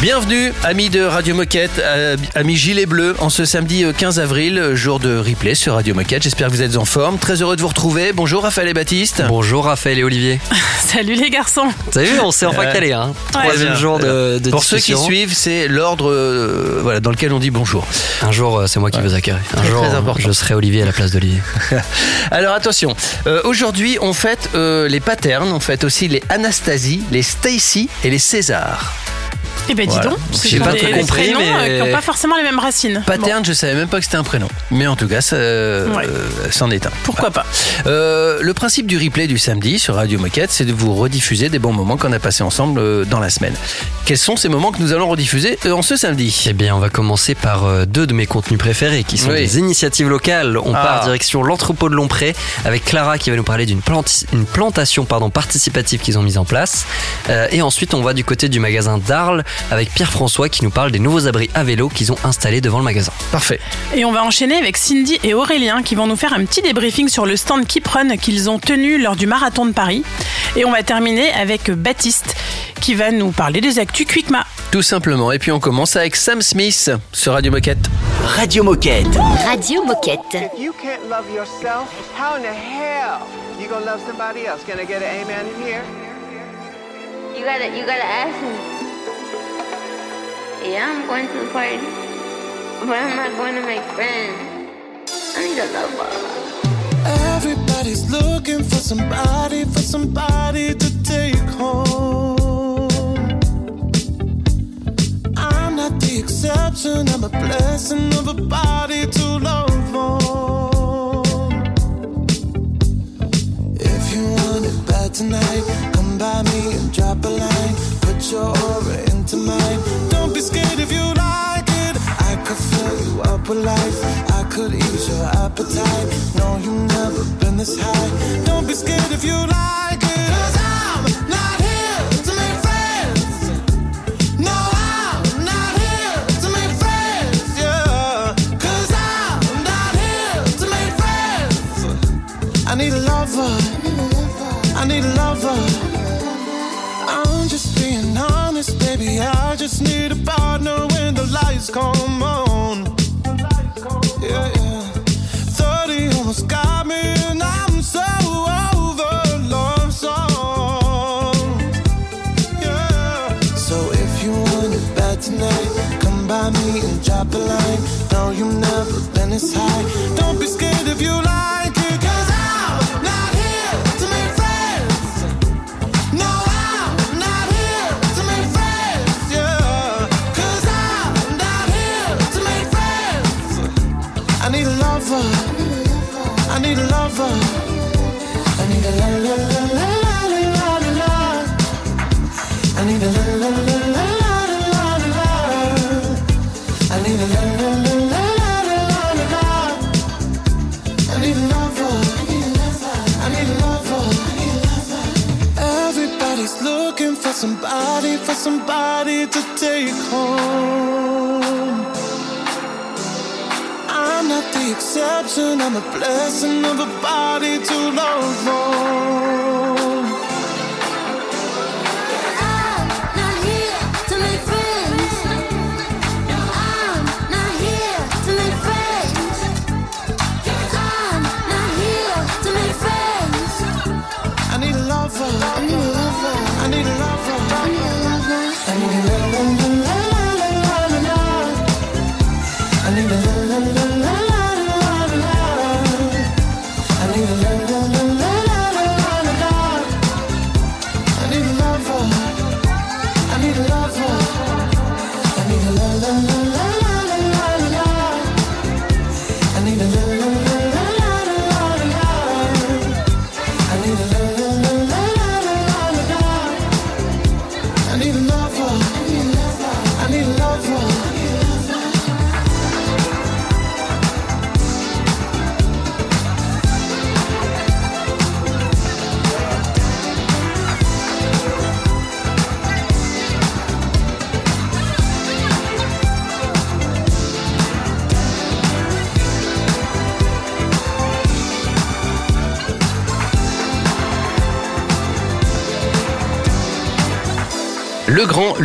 Bienvenue, amis de Radio Moquette, euh, amis gilet bleu, en ce samedi euh, 15 avril, jour de replay sur Radio Moquette. J'espère que vous êtes en forme. Très heureux de vous retrouver. Bonjour Raphaël et Baptiste. Bonjour Raphaël et Olivier. Salut les garçons. Vous avez vu, on s'est enfin Ouais. calé. Hein. Ouais. Troisième jour de, de Pour ceux qui suivent, c'est l'ordre euh, voilà, dans lequel on dit bonjour. Un jour, euh, c'est moi qui vous accueille. Un Très, jour, très euh, important. je serai Olivier à la place d'Olivier. Alors attention, euh, aujourd'hui on fête euh, les patterns, on fête aussi les Anastasie, les Stacy et les César. Eh ben dis Voilà. donc, J'ai pas des compris, prénoms mais- euh, qui n'ont pas forcément les mêmes racines. Pattern, je savais même pas que c'était un prénom. Mais en tout cas, ça, euh, Ouais. euh, c'en est un. Bon, pourquoi pas Euh, le principe du replay du samedi sur Radio Moquette, c'est de vous rediffuser des bons moments qu'on a passés ensemble dans la semaine. Quels sont ces moments que nous allons rediffuser en ce samedi? Eh bien, on va commencer par deux de mes contenus préférés qui sont Oui. des initiatives locales. On Ah. part direction l'entrepôt de Lompré avec Clara qui va nous parler d'une une plantation pardon, participative qu'ils ont mise en place. Euh, et ensuite, on va du côté du magasin d'Arles avec Pierre-François qui nous parle des nouveaux abris à vélo qu'ils ont installés devant le magasin. Parfait. Et on va enchaîner avec Cindy et Aurélien qui vont nous faire un petit débriefing sur le stand Keep Run qu'ils ont tenu lors du marathon de Paris. Et on va terminer avec Baptiste qui va nous parler des actus Quickma. Tout simplement. Et puis on commence avec Sam Smith sur Radio Moquette. Radio Moquette. Radio Moquette. If you can't love yourself, how in the hell you gonna love somebody else? Can I get an amen in here? You gotta, you gotta ask me. Yeah, I'm going to the party, but I'm not going to make friends. I need a lover. Everybody's looking for somebody, for somebody to take home. I'm not the exception, I'm a blessing of a body to love on. If you want it bad tonight, come by me and drop a line. Put your aura mine. Don't be scared if you like it. I could fill you up with life. I could ease your appetite. No, you've never been this high. Don't be scared if you like it. I just need a partner when the lights come on. Yeah, yeah. 30 almost got me, and I'm so over love songs. Yeah. So if you want it bad tonight, come by me and drop a line. No, you've never been this high. Don't be scared if you like somebody, for somebody to take home. I'm not the exception, I'm a blessing of a body to love on.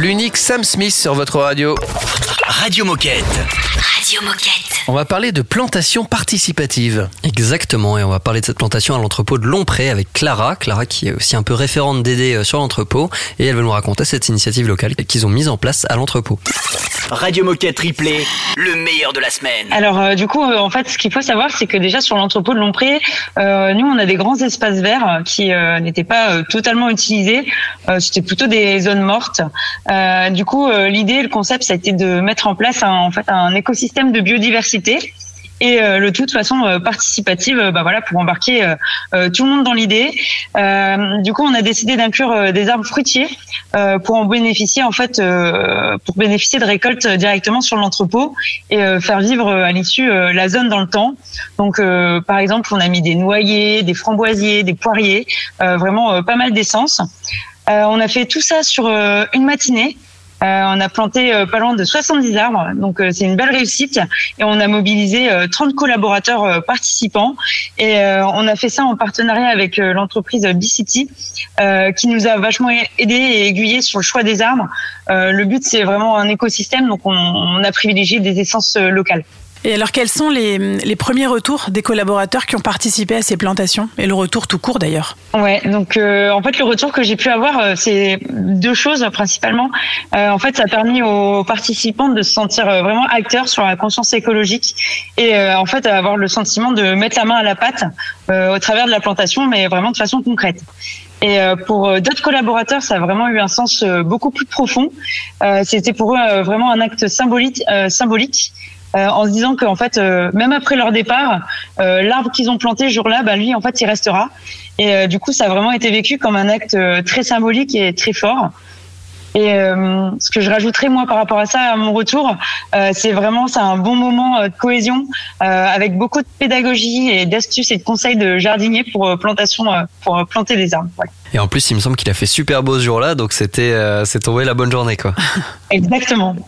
L'unique Sam Smith sur votre radio. Radio Moquette. Radio Moquette. On va parler de plantation participative. Exactement, et on va parler de cette plantation à l'entrepôt de Lompré avec Clara. Clara qui est aussi un peu référente d'aider euh, sur l'entrepôt, et elle va nous raconter cette initiative locale qu'ils ont mise en place à l'entrepôt. Radio Moquette Replay, le meilleur de la semaine. Alors euh, du coup, euh, en fait, ce qu'il faut savoir, c'est que déjà sur l'entrepôt de Lompré, euh, nous on a des grands espaces verts qui euh, n'étaient pas euh, totalement utilisés. Euh, C'était plutôt des zones mortes. Euh, du coup, euh, l'idée, le concept, ça a été de mettre en place un, en fait un écosystème de biodiversité. Et euh, le tout de façon euh, participative, euh, bah voilà, pour embarquer tout le monde dans l'idée. Du coup, on a décidé d'inclure des arbres fruitiers pour en bénéficier en fait, pour bénéficier de récoltes directement sur l'entrepôt et faire vivre à l'issue la zone dans le temps. Donc, par exemple, on a mis des noyers, des framboisiers, des poiriers, vraiment pas mal d'essence. On a fait tout ça sur une matinée. Euh, on a planté euh, pas loin de 70 arbres, donc euh, c'est une belle réussite. Et on a mobilisé euh, 30 collaborateurs participants. Et on a fait ça en partenariat avec l'entreprise B-City, qui nous a vachement aidé et aiguillé sur le choix des arbres. Le but, c'est vraiment un écosystème, donc on, on a privilégié des essences locales. Et alors, quels sont les, premiers retours des collaborateurs qui ont participé à ces plantations Et le retour tout court d'ailleurs Ouais, donc euh, en fait le retour que j'ai pu avoir, euh, c'est deux choses principalement. Euh, en fait, ça a permis aux participants de se sentir euh, vraiment acteurs sur la conscience écologique et euh, en fait avoir le sentiment de mettre la main à la pâte au travers de la plantation, mais vraiment de façon concrète. Et pour d'autres collaborateurs, ça a vraiment eu un sens beaucoup plus profond. C'était pour eux vraiment un acte symbolique, symbolique euh, en se disant qu'en fait, euh, même après leur départ, euh, l'arbre qu'ils ont planté jour-là, bah, lui, en fait, il restera. Et euh, du coup, ça a vraiment été vécu comme un acte euh, très symbolique et très fort. Et euh, ce que je rajouterais moi par rapport à ça, à mon retour, euh, c'est vraiment c'est un bon moment de cohésion avec beaucoup de pédagogie et d'astuces et de conseils de jardiniers pour plantation, pour planter des arbres. Voilà. Et en plus, il me semble qu'il a fait super beau ce jour-là, donc c'était euh, c'est tombé la bonne journée quoi. Exactement.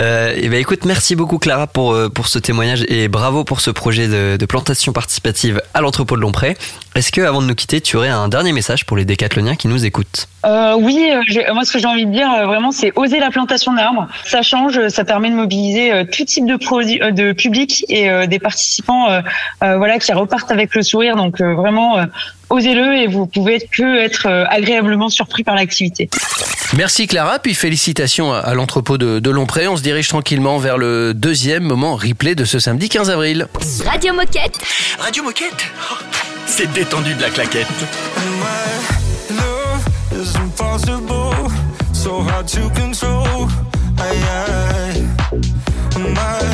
Euh, et ben écoute, merci beaucoup Clara pour euh, pour ce témoignage et bravo pour ce projet de, de plantation participative à l'entrepôt de Lompré. Est-ce que avant de nous quitter, tu aurais un dernier message pour les décathloniens qui nous écoutent? Euh, oui, j'ai- moi ce que j'ai envie de dire vraiment, c'est oser la plantation d'arbres. Ça change, ça permet de mobiliser tout type de euh, de public et euh, des participants, euh, euh, voilà, qui repartent avec le sourire. Donc euh, vraiment, euh, osez-le et vous pouvez que être euh, agréablement surpris par l'activité. Merci Clara, puis félicitations à- à l'entrepôt de, de Lompré. On se dirige tranquillement vers le deuxième moment replay de ce samedi 15 avril. Radio Moquette. Radio Moquette Oh, C'est détendu de la claquette. My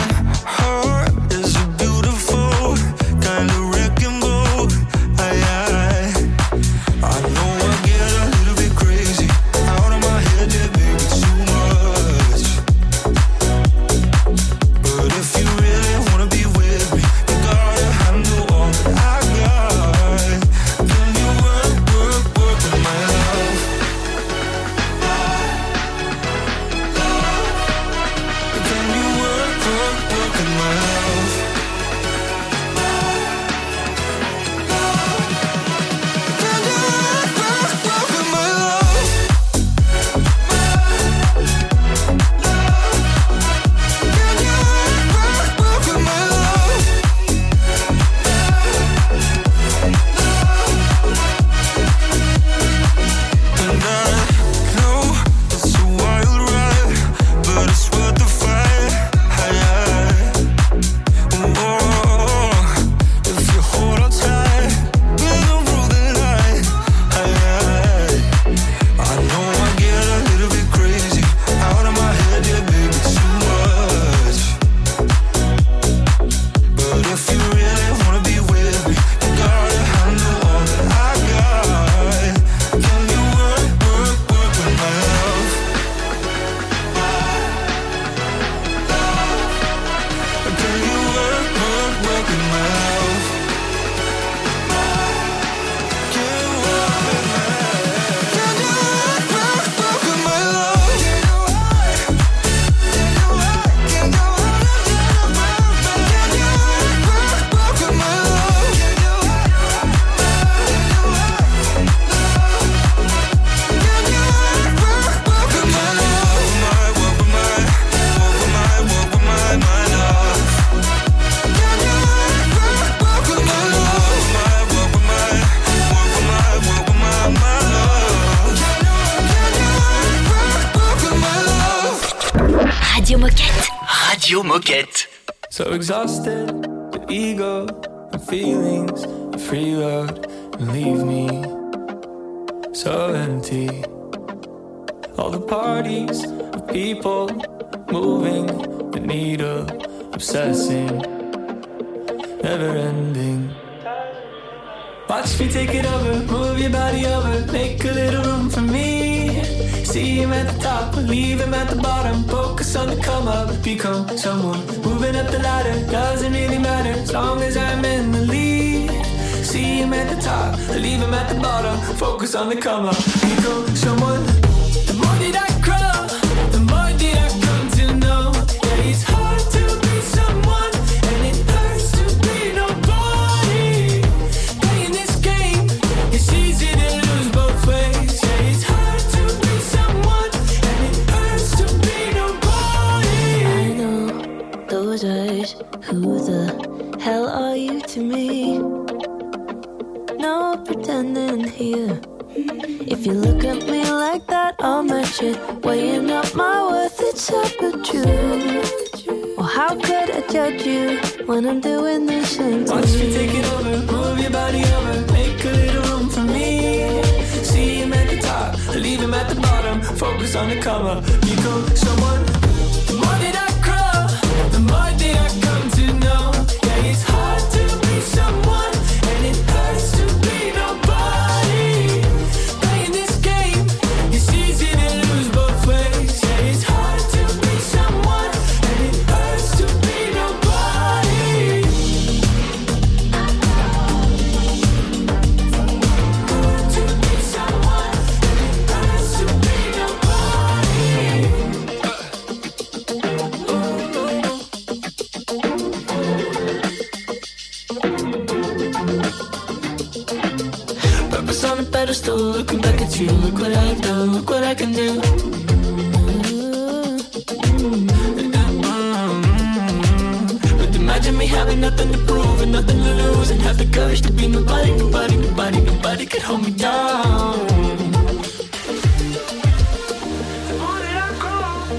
at the top, leave him at the bottom. Focus on the come up, become someone. The more that I grow, you look at me like that, I'll match it. Weighing up my worth, it's up at you. Well, how could I judge you when I'm doing the same to Watch me you? take it over, move your body over, make a little room for me. See him at the top, leave him at the bottom. Focus on the come up, become someone. You. Look what I've done, look what I can do. But imagine me having nothing to prove and nothing to lose, and have the courage to be nobody, nobody, nobody, nobody could hold me down. I I.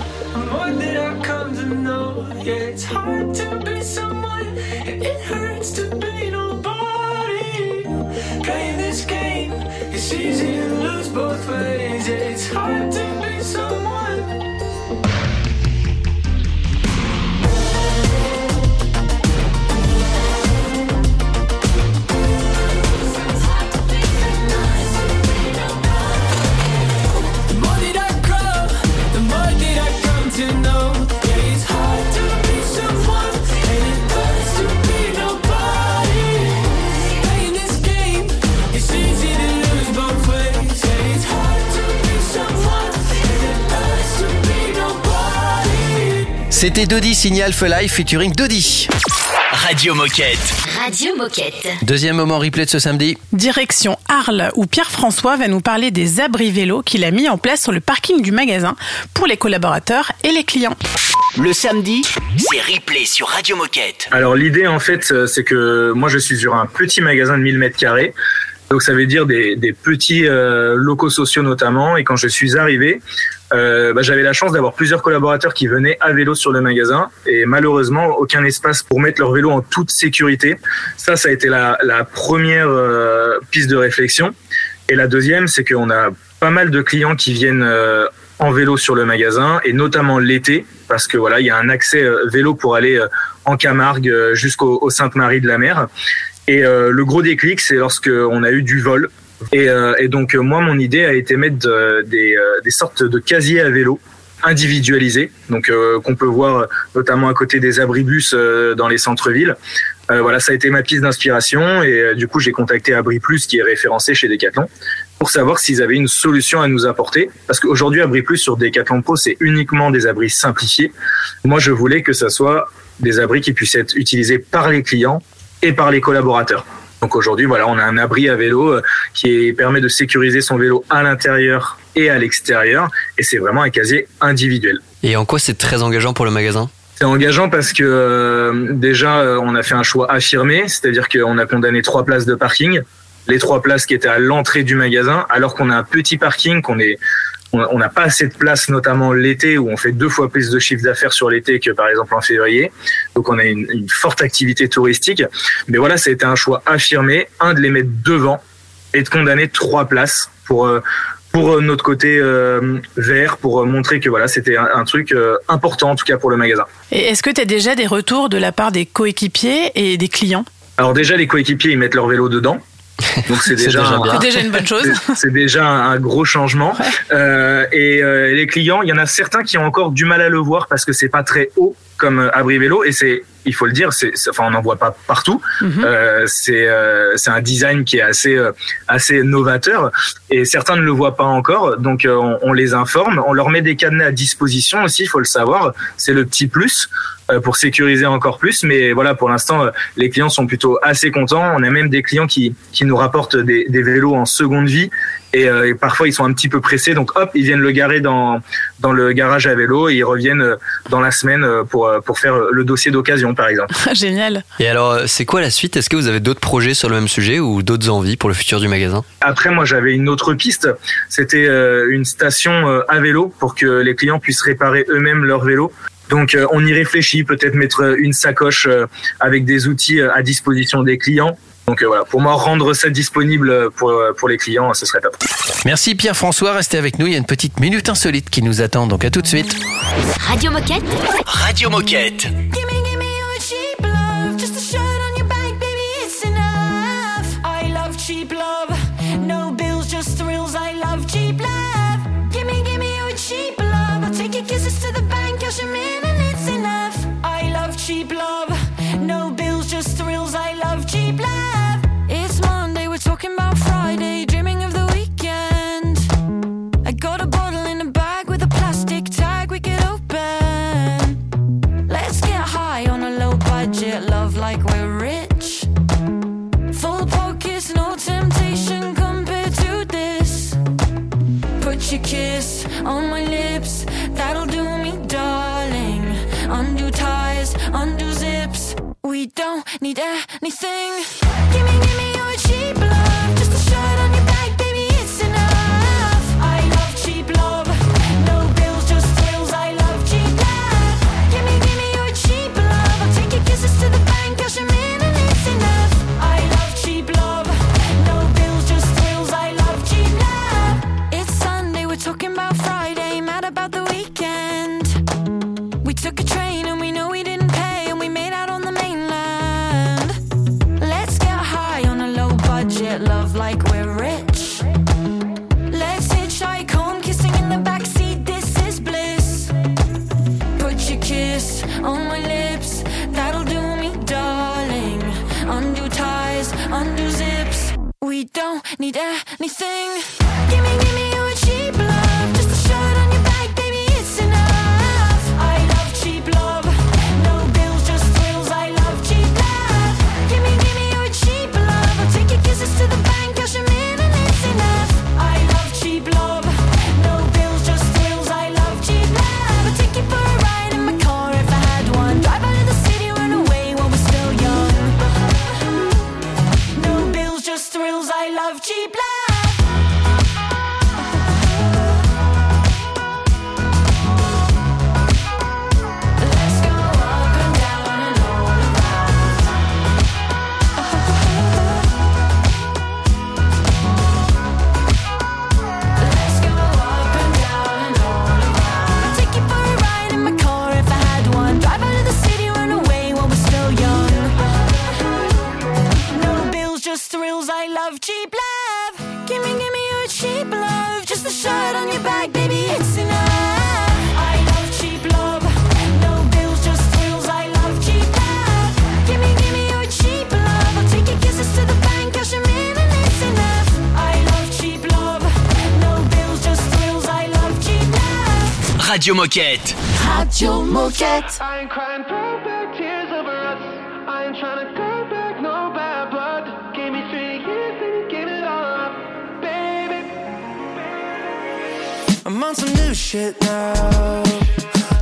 Yeah, it's hard to be someone, it hurts to be nobody. Playing this game, it's easy to lose both ways. It's hard to C'était Dodi Signal for Life featuring Dodi. Radio Moquette. Radio Moquette. Deuxième moment replay de ce samedi. Direction Arles, où Pierre-François va nous parler des abris vélos qu'il a mis en place sur le parking du magasin pour les collaborateurs et les clients. Le samedi, c'est replay sur Radio Moquette. Alors l'idée en fait, euh, c'est que moi je suis sur un petit magasin de 1000 mètres carrés. Donc ça veut dire des, des petits euh, locaux sociaux notamment. Et quand je suis arrivé, euh, bah, j'avais la chance d'avoir plusieurs collaborateurs qui venaient à vélo sur le magasin. Et malheureusement, aucun espace pour mettre leur vélo en toute sécurité. Ça, ça a été la, la première euh, piste de réflexion. Et la deuxième, c'est qu'on a pas mal de clients qui viennent euh, en vélo sur le magasin et notamment l'été parce que voilà, il y a un accès euh, vélo pour aller euh, en Camargue jusqu'au au Sainte-Marie de la Mer. Et euh, le gros déclic, c'est lorsque on a eu du vol. Et, euh, et donc euh, moi, mon idée a été mettre de- des, des sortes de casiers à vélo individualisés, donc euh, qu'on peut voir notamment à côté des abribus euh, dans les centres-villes. Euh, voilà, ça a été ma piste d'inspiration et du coup j'ai contacté Abri Plus qui est référencé chez Decathlon pour savoir s'ils avaient une solution à nous apporter. Parce qu'aujourd'hui, Abri Plus sur Decathlon Pro, c'est uniquement des abris simplifiés. Moi, je voulais que ça soit des abris qui puissent être utilisés par les clients et par les collaborateurs. Donc aujourd'hui, voilà, on a un abri à vélo euh, qui permet de sécuriser son vélo à l'intérieur et à l'extérieur. Et c'est vraiment un casier individuel. Et en quoi c'est très engageant pour le magasin? C'est engageant parce que euh, déjà, euh, on a fait un choix affirmé, c'est-à-dire qu'on a condamné trois places de parking, les trois places qui étaient à l'entrée du magasin, alors qu'on a un petit parking, qu'on est on n'a pas assez de place, notamment l'été, où on fait deux fois plus de chiffre d'affaires sur l'été que par exemple en février. Donc on a une, une forte activité touristique. Mais voilà, ça a été un choix affirmé, un de les mettre devant et de condamner trois places pour euh, pour euh, notre côté euh, vert, pour euh, montrer que voilà, c'était un, un truc euh, important en tout cas pour le magasin. Et est-ce que tu as déjà des retours de la part des coéquipiers et des clients? Alors déjà, les coéquipiers, ils mettent leur vélo dedans. Donc c'est déjà, déjà un- déjà une bonne chose. c'est- déjà un, un gros changement. Euh, et euh, les clients, il y en a certains qui ont encore du mal à le voir parce que c'est pas très haut comme euh, abri vélo et c'est, il faut le dire, c'est, enfin on n'en voit pas partout. Mhm. Euh, c'est, euh, c'est un design qui est assez, euh, assez novateur et certains ne le voient pas encore. Donc euh, on, on les informe, on leur met des cadenas à disposition aussi, il faut le savoir. C'est le petit plus pour sécuriser encore plus. Mais voilà, pour l'instant, euh, les clients sont plutôt assez contents. On a même des clients qui, qui nous rapportent des, des vélos en seconde vie. Et, euh, et parfois, ils sont un petit peu pressés. Donc, hop, ils viennent le garer dans, dans le garage à vélo et ils reviennent euh, dans la semaine euh, pour, euh, pour faire le dossier d'occasion, par exemple. Génial. Et alors, euh, c'est quoi la suite? Est-ce que vous avez d'autres projets sur le même sujet ou d'autres envies pour le futur du magasin? Après, moi, j'avais une autre piste. C'était euh, une station euh, à vélo pour que les clients puissent réparer eux-mêmes leur vélo. Donc, euh, on y réfléchit, peut-être mettre une sacoche euh, avec des outils euh, à disposition des clients. Donc euh, voilà, pour moi, rendre ça disponible pour, euh, pour les clients, ce serait top. Merci Pierre-François, restez avec nous, il y a une petite minute insolite qui nous attend, donc à tout de suite. Radio Moquette. Radio Moquette. everything We don't need anything. Give me, give me. Radio Moquette. Radio Moquette. I ain't crying perfect tears over us. I ain't trying to take back no bad blood. Gave me three years and you gave it all up, baby. I'm on some new shit now.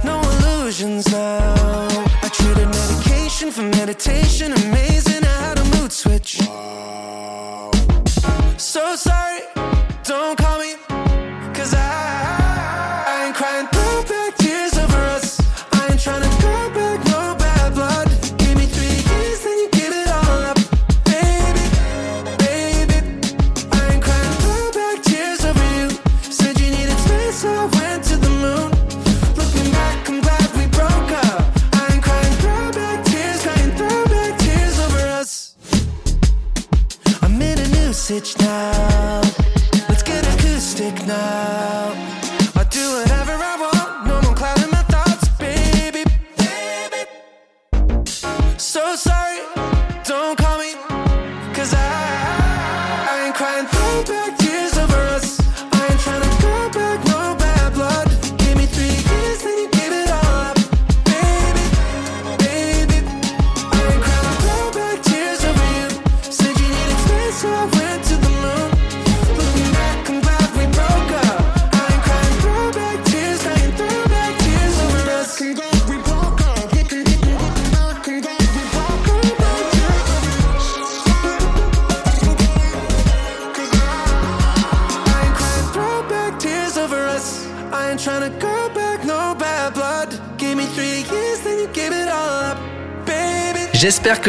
No illusions now. I traded medication for meditation.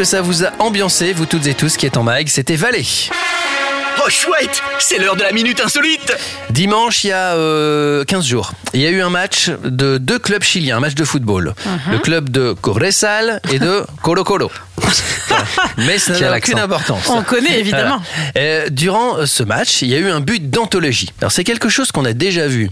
Que ça vous a ambiancé, vous toutes et tous qui êtes en mag. C'était Valé. Oh chouette, c'est l'heure de la minute insolite. Dimanche, il y a euh, 15 jours, il y a eu un match de deux clubs chiliens, un match de football. Mhm. Le club de Corresal et de Colo Colo. Mais ça n'a aucune importance. On connaît évidemment. Voilà. Euh, durant euh, ce match, il y a eu un but d'anthologie. Alors c'est quelque chose qu'on a déjà vu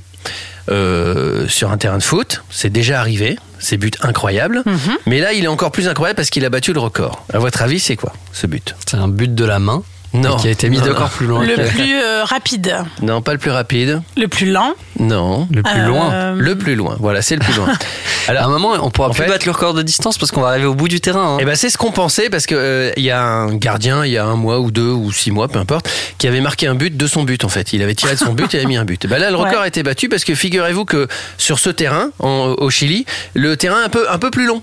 euh, sur un terrain de foot. C'est déjà arrivé. C'est but incroyable. Mhm. Mais là, il est encore plus incroyable parce qu'il a battu le record. À votre avis, c'est quoi ce but? C'est un but de la main. Non. Qui a été mis encore plus loin. Le que- plus euh, rapide, Non, pas le plus rapide. le plus lent. Non. Le plus Euh, loin. Le plus loin. Voilà, c'est le plus loin. À un moment, on pourra en plus fait- battre le record de distance parce qu'on va arriver au bout du terrain. hein. Eh ben c'est ce qu'on pensait parce que euh, il y a un gardien il y a un mois ou deux ou six mois peu importe qui avait marqué un but de son but en fait. Il avait tiré de son but et avait mis un but. Ben là le record Ouais. a été battu parce que figurez-vous que sur ce terrain en- au Chili le terrain est un peu un peu plus long.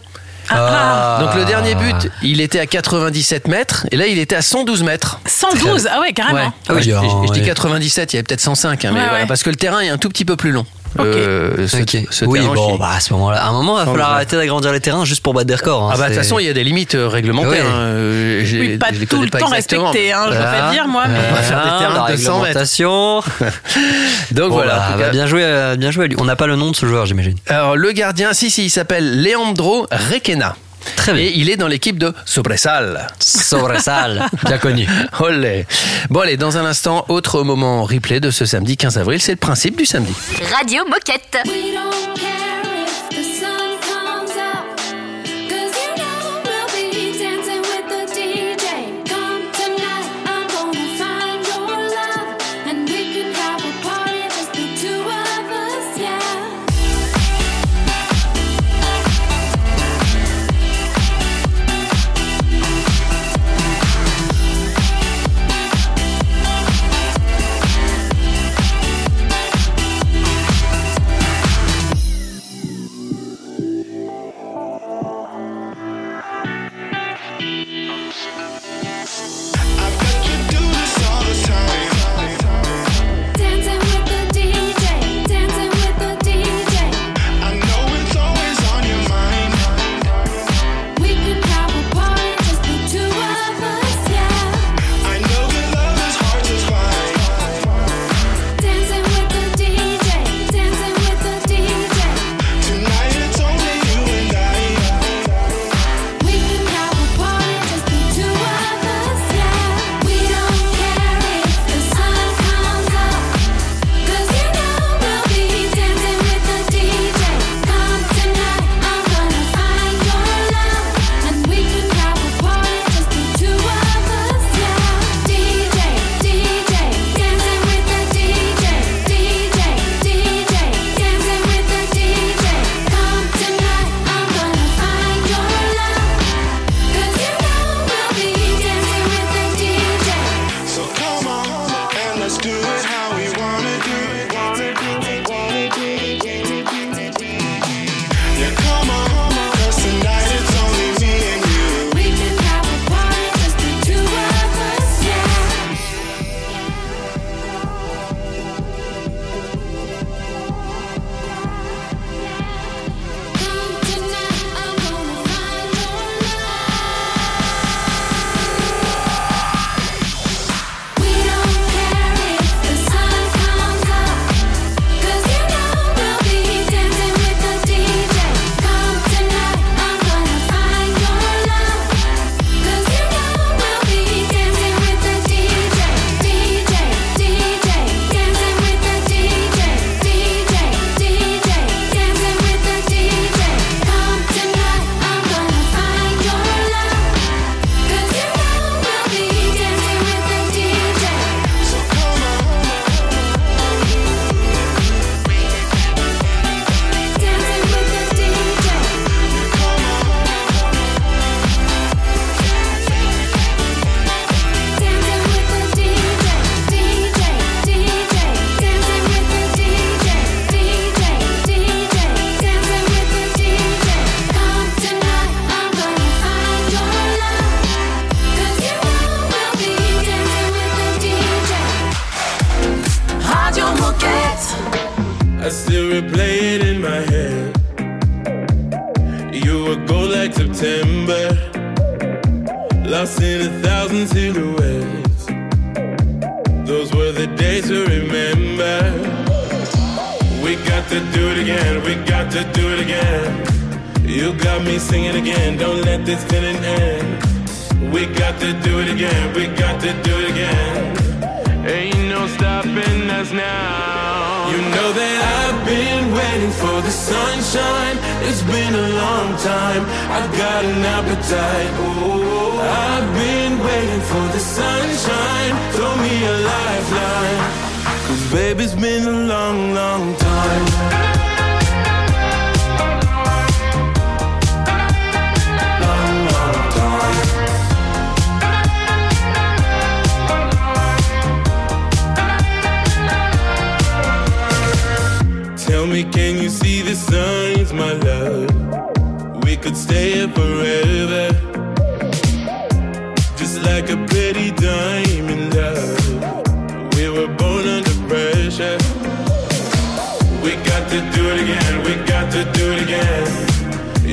Ah. Donc le dernier but il était à 97 mètres et là il était à 112 mètres. 112, ah ouais, carrément. Ouais. Ah oui, je, je- je dis ouais. 97, il y avait peut-être 105, hein, mais Ouais, voilà, ouais. parce que le terrain est un tout petit peu plus long. Ok. Euh, ce, Ok. ce oui, terrain bon, bah à ce moment-là, à un moment, il va Sans falloir arrêter d'agrandir les terrains juste pour battre des records. hein. Ah bah de toute façon il y a des limites euh, réglementaires. Ouais. hein, euh, Oui, pas tout le pas temps exactement, respecté, hein, je pas dire moi, mais. On va faire des terrains de 200 mètres. réglementation. Donc Bon, voilà. bah, bah, bien joué, euh, bien joué. à lui. On n'a pas le nom de ce joueur, j'imagine. Alors le gardien, si si, il s'appelle Leandro Requena. Très bien. Et il est dans l'équipe de Sobresal. Sobresal, bien connu. Olé. Bon allez, dans un instant, autre moment replay de ce samedi 15 avril, c'est le principe du samedi. Radio Moquette. We don't care if the sun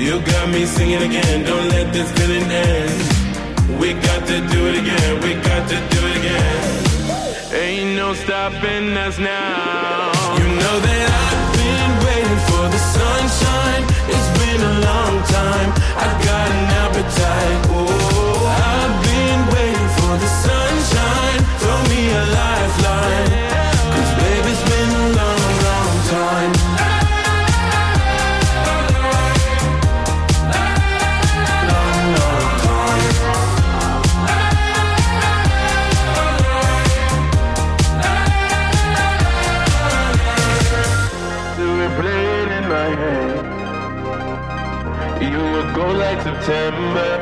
You got me singing again, don't let this feeling end. We got to do it again, we got to do it again. Ain't no stopping us now. You know that I've been waiting for the sunshine. It's been a long time. I've got an appetite. Oh, I've been waiting for the sunshine. Throw me a lifeline. September,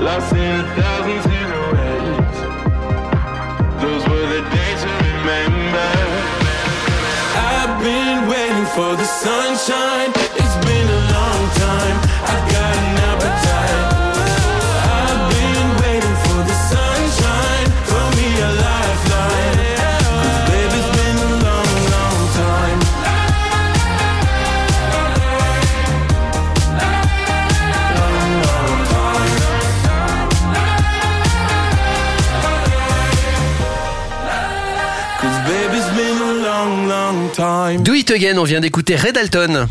lost in a thousand silhouettes. Those were the days to remember. I've been waiting for the sunshine. Again, on vient d'écouter Red Alton.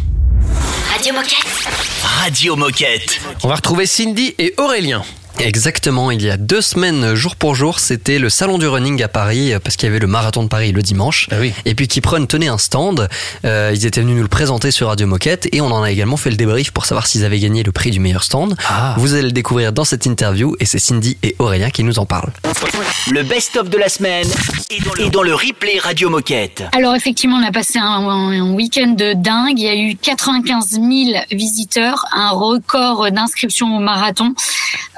Radio Moquette. Radio Moquette. On va retrouver Cindy et Aurélien. Exactement, il y a deux semaines, jour pour jour, c'était le salon du running à Paris, euh, parce qu'il y avait le marathon de Paris le dimanche. Ah oui. Et puis Kipron tenait un stand, euh, ils étaient venus nous le présenter sur Radio Moquette, et on en a également fait le débrief pour savoir s'ils avaient gagné le prix du meilleur stand. Ah. Vous allez le découvrir dans cette interview, et c'est Cindy et Aurélien qui nous en parlent. Le best-of de la semaine est dans le, est dans le replay Radio Moquette. Alors effectivement, on a passé un, un week-end de dingue. Il y a eu 95 000 visiteurs, un record d'inscription au marathon,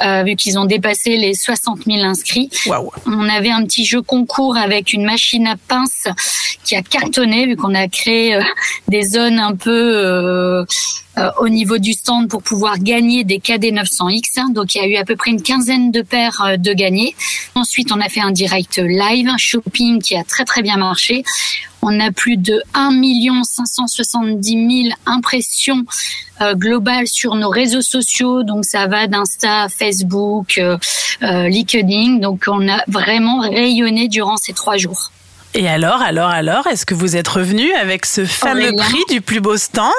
euh, vu qu'ils ont dépassé les 60 000 inscrits. Waouh. On avait un petit jeu concours avec une machine à pince qui a cartonné, vu qu'on a créé euh, des zones un peu euh, au niveau du stand pour pouvoir gagner des KD 900X. hein. Donc il y a eu à peu près une quinzaine de paires euh, de gagnés. Ensuite, on a fait un direct live, un shopping qui a très très bien marché. On a plus de 1 570 000 impressions euh, globales sur nos réseaux sociaux. Donc ça va d'Insta, Facebook, euh, euh, LinkedIn. Donc on a vraiment rayonné durant ces trois jours. Et alors, alors, alors, est-ce que vous êtes revenu avec ce fameux Aurélien prix du plus beau stand?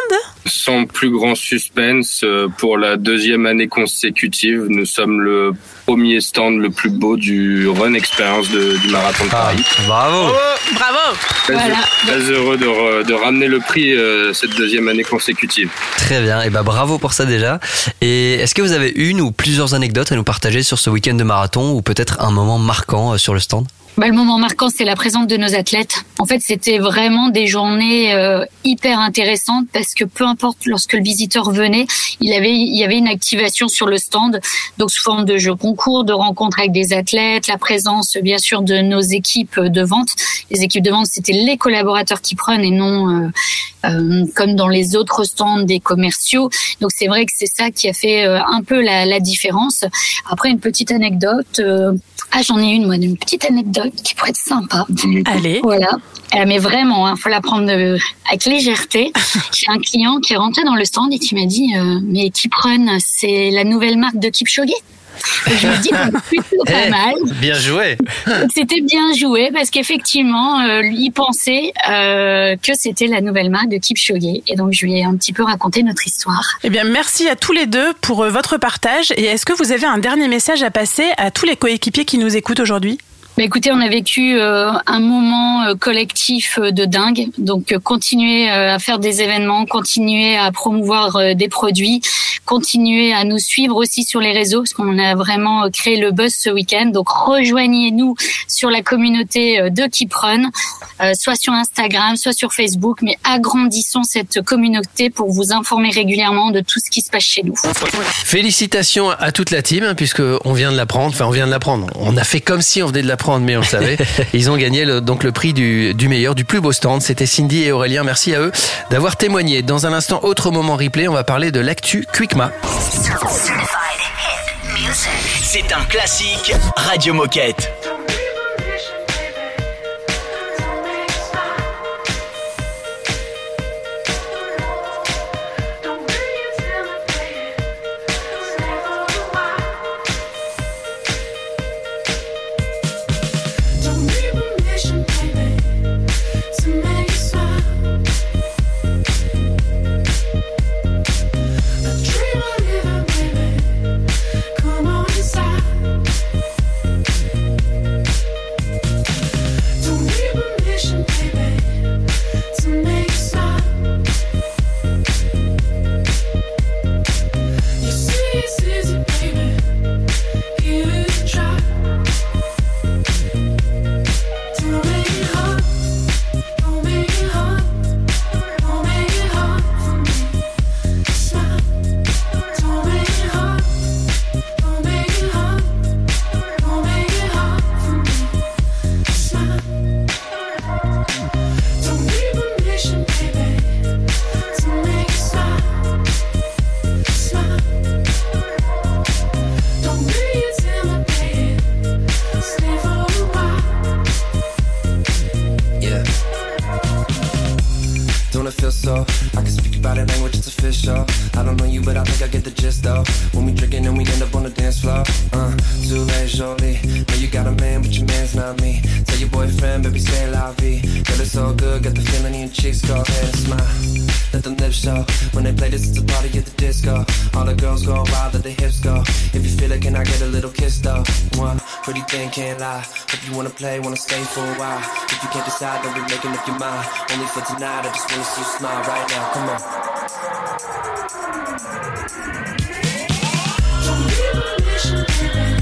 Sans plus grand suspense, euh, pour la deuxième année consécutive, nous sommes le premier stand le plus beau du Run Experience de- du Marathon de Paris. Bravo Bravo Très, Voilà. très heureux de, re- de ramener le prix euh, cette deuxième année consécutive. Très bien, et bah bravo pour ça déjà. Et est-ce que vous avez une ou plusieurs anecdotes à nous partager sur ce week-end de marathon, ou peut-être un moment marquant euh, sur le stand? Bah, le moment marquant, c'est la présence de nos athlètes. En fait, c'était vraiment des journées euh, hyper intéressantes parce que peu importe lorsque le visiteur venait, il avait il y avait une activation sur le stand, donc sous forme de jeux concours, de rencontres avec des athlètes, la présence bien sûr de nos équipes de vente. Les équipes de vente, c'était les collaborateurs qui prennent et non euh, euh, comme dans les autres stands des commerciaux. Donc c'est vrai que c'est ça qui a fait euh, un peu la, la différence. Après une petite anecdote. euh, ah, j'en ai une, moi, une petite anecdote qui pourrait être sympa. Allez. Voilà. Euh, mais vraiment, il faut la prendre euh, avec légèreté. J'ai un client qui est rentré dans le stand et qui m'a dit euh, Mais Keep Run, c'est la nouvelle marque de Kipchoge? Et je me dis plutôt pas Eh, mal. Bien joué. C'était bien joué parce qu'effectivement, euh, il pensait euh, que c'était la nouvelle marque de Kipchoge. Et donc, je lui ai un petit peu raconté notre histoire. Eh bien, merci à tous les deux pour euh, votre partage. Et est-ce que vous avez un dernier message à passer à tous les coéquipiers qui nous écoutent aujourd'hui? Bah, écoutez, on a vécu euh, un moment euh, collectif euh, de dingue. Donc, continuez euh, à faire des événements, continuez à promouvoir des produits, continuez à nous suivre aussi sur les réseaux, parce qu'on a vraiment créé le buzz ce week-end. Donc, rejoignez-nous sur la communauté de Keeprun, euh, soit sur Instagram, soit sur Facebook, mais agrandissons cette communauté pour vous informer régulièrement de tout ce qui se passe chez nous. Félicitations à toute la team, hein, puisque on vient de l'apprendre. Enfin, on vient de l'apprendre. On a fait comme si on venait de l'apprendre, mais on le savait. Ils ont gagné le- donc le prix du, du meilleur, du plus beau stand. C'était Cindy et Aurélien. Merci à eux d'avoir témoigné. Dans un instant, autre moment replay, on va parler de l'actu Quickma. C'est un classique Radio Moquette. For a while. If you can't decide, don't be making up your mind. Only for tonight, I just wanna see you smile right now. Come on. Don't need permission, baby,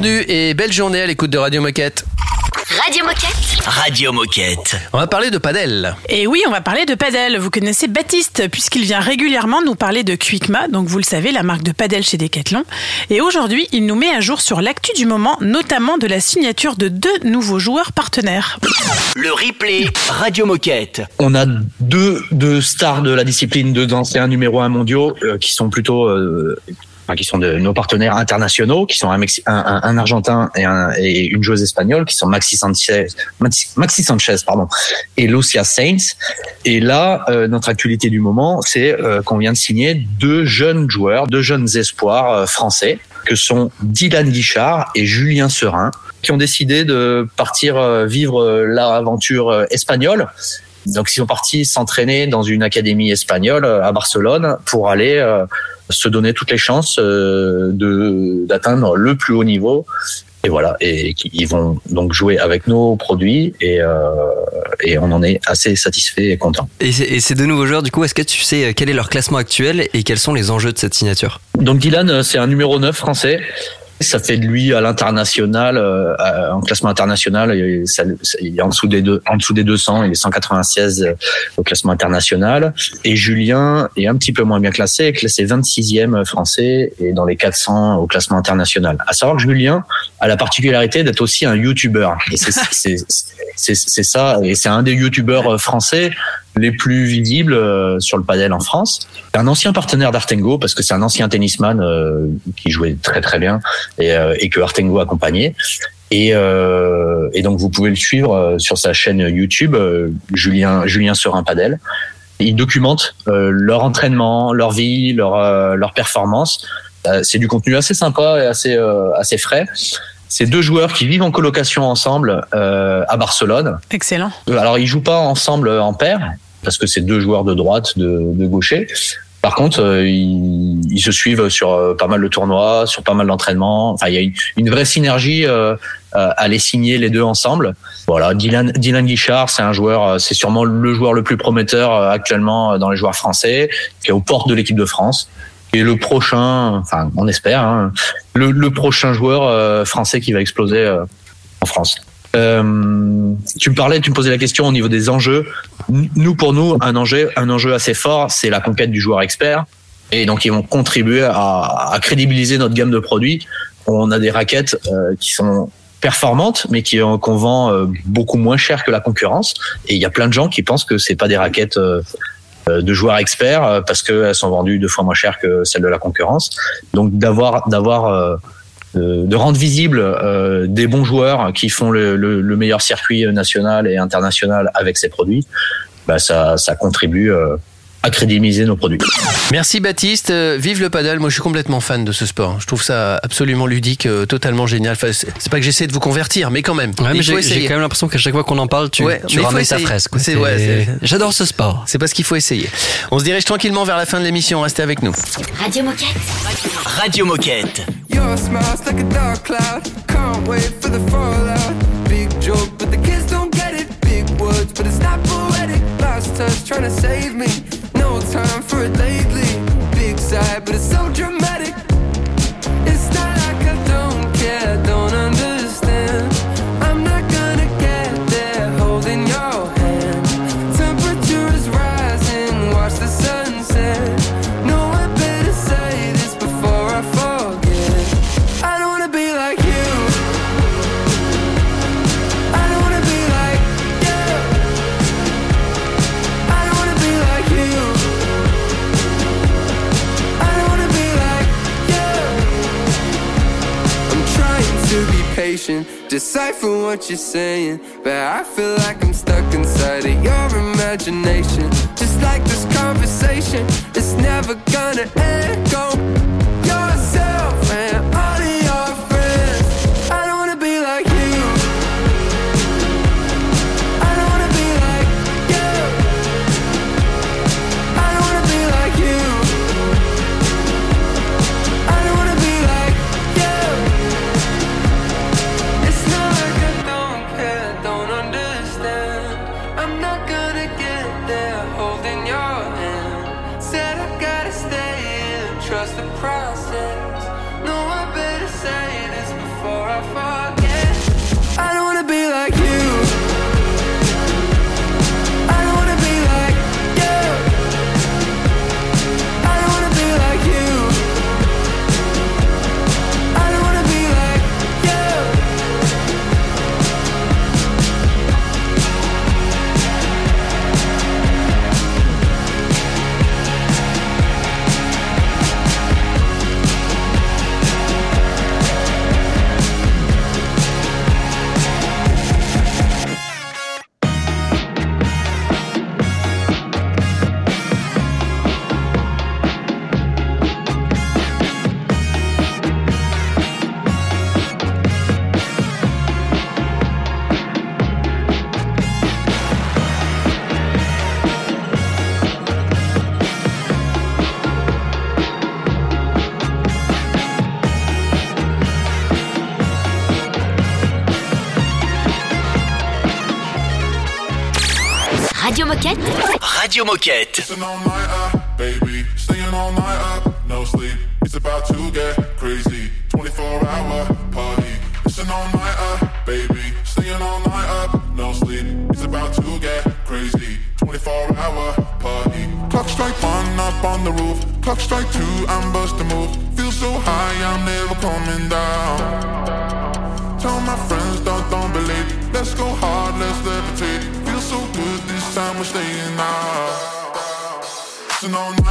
Bienvenue et belle journée à l'écoute de Radio Moquette. Radio Moquette. Radio Moquette. On va parler de padel. Et oui, on va parler de padel. Vous connaissez Baptiste, puisqu'il vient régulièrement nous parler de Quickma, donc vous le savez, la marque de padel chez Decathlon. Et aujourd'hui, il nous met à jour sur l'actu du moment, notamment de la signature de deux nouveaux joueurs partenaires. Le replay Radio Moquette. On a deux, deux stars de la discipline, deux anciens numéro un mondiaux euh, qui sont plutôt, euh, qui sont de nos partenaires internationaux, qui sont un, Mexi- un, un- Argentin et, un- et une joueuse espagnole, qui sont Maxi Sanchez, Maxi, Sanchez pardon, et Lucia Saints. Et là, euh, notre actualité du moment, c'est euh, qu'on vient de signer deux jeunes joueurs, deux jeunes espoirs euh, français, que sont Dylan Guichard et Julien Serin, qui ont décidé de partir euh, vivre euh, l'aventure espagnole. Donc, ils sont partis s'entraîner dans une académie espagnole euh, à Barcelone pour aller euh, se donner toutes les chances euh, de d'atteindre le plus haut niveau. Et voilà, et ils vont donc jouer avec nos produits et, euh, et on en est assez satisfait et content. Et, ces- et ces deux nouveaux joueurs, du coup, est-ce que tu sais quel est leur classement actuel et quels sont les enjeux de cette signature? Donc Dylan, c'est un numéro 9 français. Ça fait de lui à l'international, euh, en classement international, il, est en dessous des deux, en dessous des 200, il est 196 euh, au classement international. Et Julien est un petit peu moins bien classé, classé 26e français et dans les 400 au classement international. À savoir que Julien a la particularité d'être aussi un YouTuber. C'est ça, et c'est un des YouTubeurs français les plus visibles euh, sur le padel en France. Un ancien partenaire d'Artengo parce que c'est un ancien tennisman euh, qui jouait très très bien et, euh, et que Artengo accompagnait. Et, euh, et donc vous pouvez le suivre sur sa chaîne YouTube, Julien Julien Serin Padel. Ils documentent leur entraînement, leur vie, leur leur performance. C'est du contenu assez sympa et assez assez frais. C'est deux joueurs qui vivent en colocation ensemble à Barcelone. Excellent. Alors, ils jouent pas ensemble en paire parce que c'est deux joueurs de droite, de, de gaucher. Par contre, euh, ils, ils se suivent sur euh, pas mal de tournois, sur pas mal d'entraînements. Enfin, il y a une, une vraie synergie euh, euh, à les signer les deux ensemble. Voilà, Dylan, Dylan Guichard, c'est un joueur, euh, c'est sûrement le joueur le plus prometteur euh, actuellement dans les joueurs français, qui est aux portes de l'équipe de France. Et le prochain, enfin, on espère, hein, le, le prochain joueur français qui va exploser en France. Euh, tu me parlais, tu me posais la question au niveau des enjeux. Nous, pour nous, un enjeu, un enjeu assez fort, c'est la conquête du joueur expert. Et donc, ils vont contribuer à, à crédibiliser notre gamme de produits. On a des raquettes euh, qui sont performantes, mais qui euh, qu'on vend euh, beaucoup moins cher que la concurrence. Et il y a plein de gens qui pensent que c'est pas des raquettes euh, euh, de joueurs experts parce qu'elles sont vendues deux fois moins cher que celles de la concurrence. Donc, d'avoir d'avoir de, rendre visible euh, des bons joueurs qui font le, le, le meilleur circuit national et international avec ces produits, bah ça, ça contribue euh, à crédibiliser nos produits. Merci Baptiste, Euh, vive le paddle. Moi je suis complètement fan de ce sport. Je trouve ça absolument ludique, euh, totalement génial. Enfin, c'est pas que j'essaie de vous convertir, mais quand même. Ouais, mais j'ai quand même l'impression qu'à chaque fois qu'on en parle, tu, Ouais, tu ramènes ta. C'est- C'est- ouais, J'adore ce sport. C'est parce qu'il faut essayer. On se dirige tranquillement vers la fin de l'émission. Restez avec nous. Radio Moquette. Radio Moquette. Your smile's like a dark cloud. Can't wait for the fallout. Big joke, but the kids don't get it. Big words, but it's not poetic. Last touch trying to save me. No time for it lately. Big side, but it's so dramatic. Conversation, decipher what you're saying. But I feel like I'm stuck inside of your imagination. Just like this conversation, it's never gonna end. Go Moquette. Radio Moquette. Listen all night up, baby. Staying all night up, no sleep. It's about to get crazy. 24 hour party. Listen all night up, baby. Staying all night up, no sleep. It's about to get crazy. 24 hour party. Clock strike one up on the roof. Clock strike two, I'm bust a move. Feel so high, I'm never coming down. Tell my friends, don't, don't believe. Let's go hard, time we're staying out. So no, no.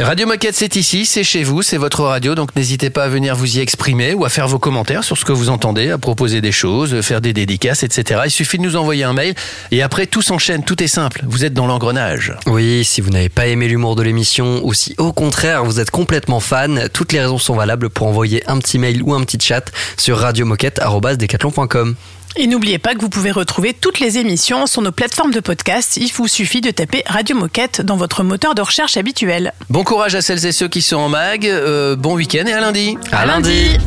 Radio Moquette, c'est ici, c'est chez vous, c'est votre radio, donc n'hésitez pas à venir vous y exprimer ou à faire vos commentaires sur ce que vous entendez, à proposer des choses, faire des dédicaces, etc. Il suffit de nous envoyer un mail et après tout s'enchaîne, tout est simple. Vous êtes dans l'engrenage. Oui, si vous n'avez pas aimé l'humour de l'émission ou si au contraire vous êtes complètement fan, toutes les raisons sont valables pour envoyer un petit mail ou un petit chat sur radiomoquette.com. Et n'oubliez pas que vous pouvez retrouver toutes les émissions sur nos plateformes de podcast. Il vous suffit de taper Radio Moquette dans votre moteur de recherche habituel. Bon courage à celles et ceux qui sont en mag, euh, bon week-end et à lundi. À lundi.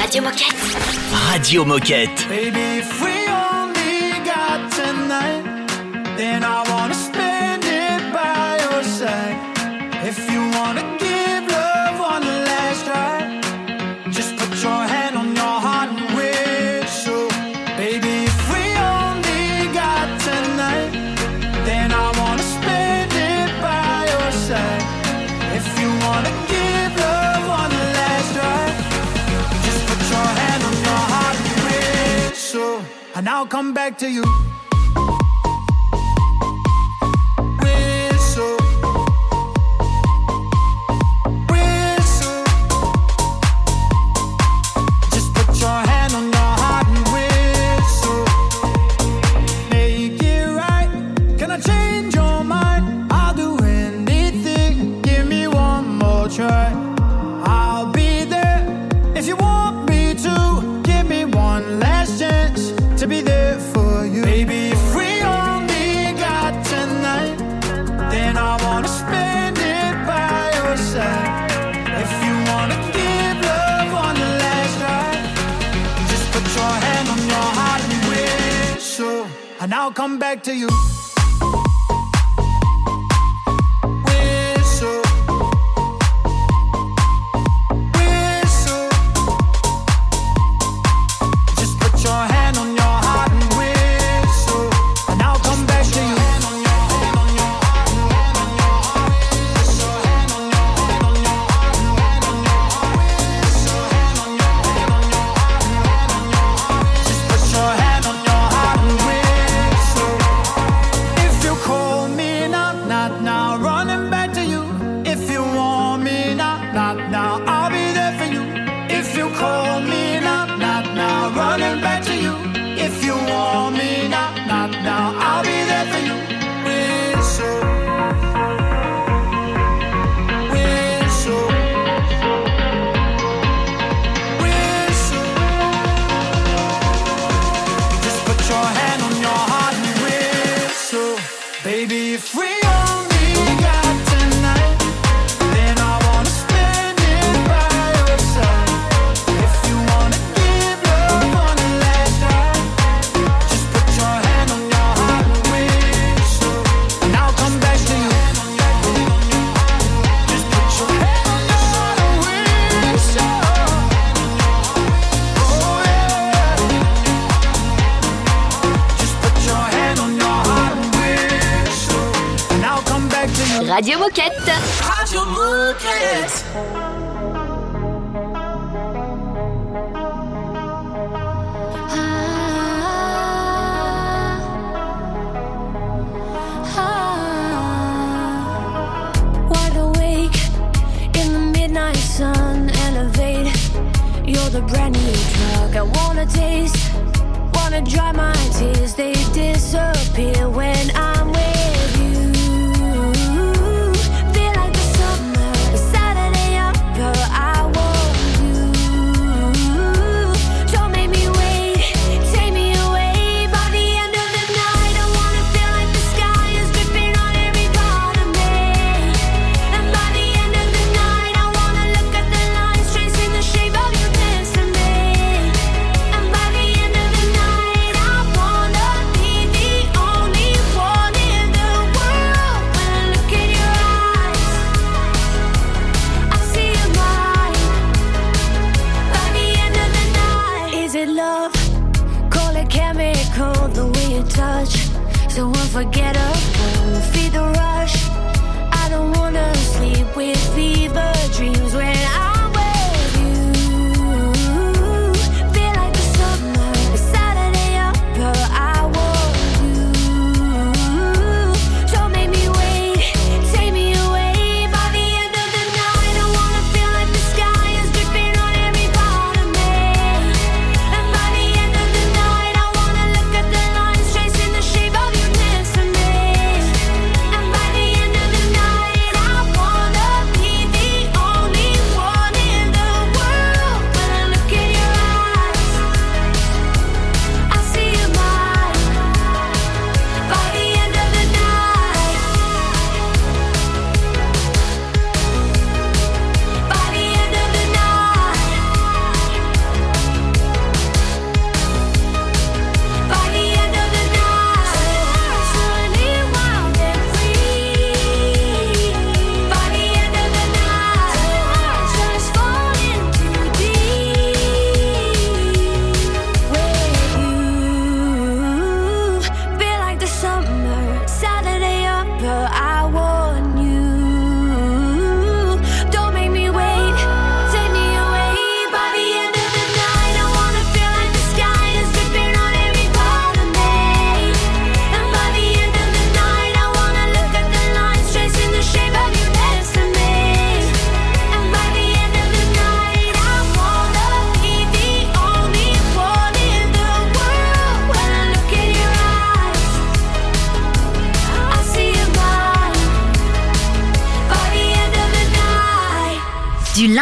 Radio Moquette. Radio Moquette. Baby, I'll come back to you. I'll come back to you.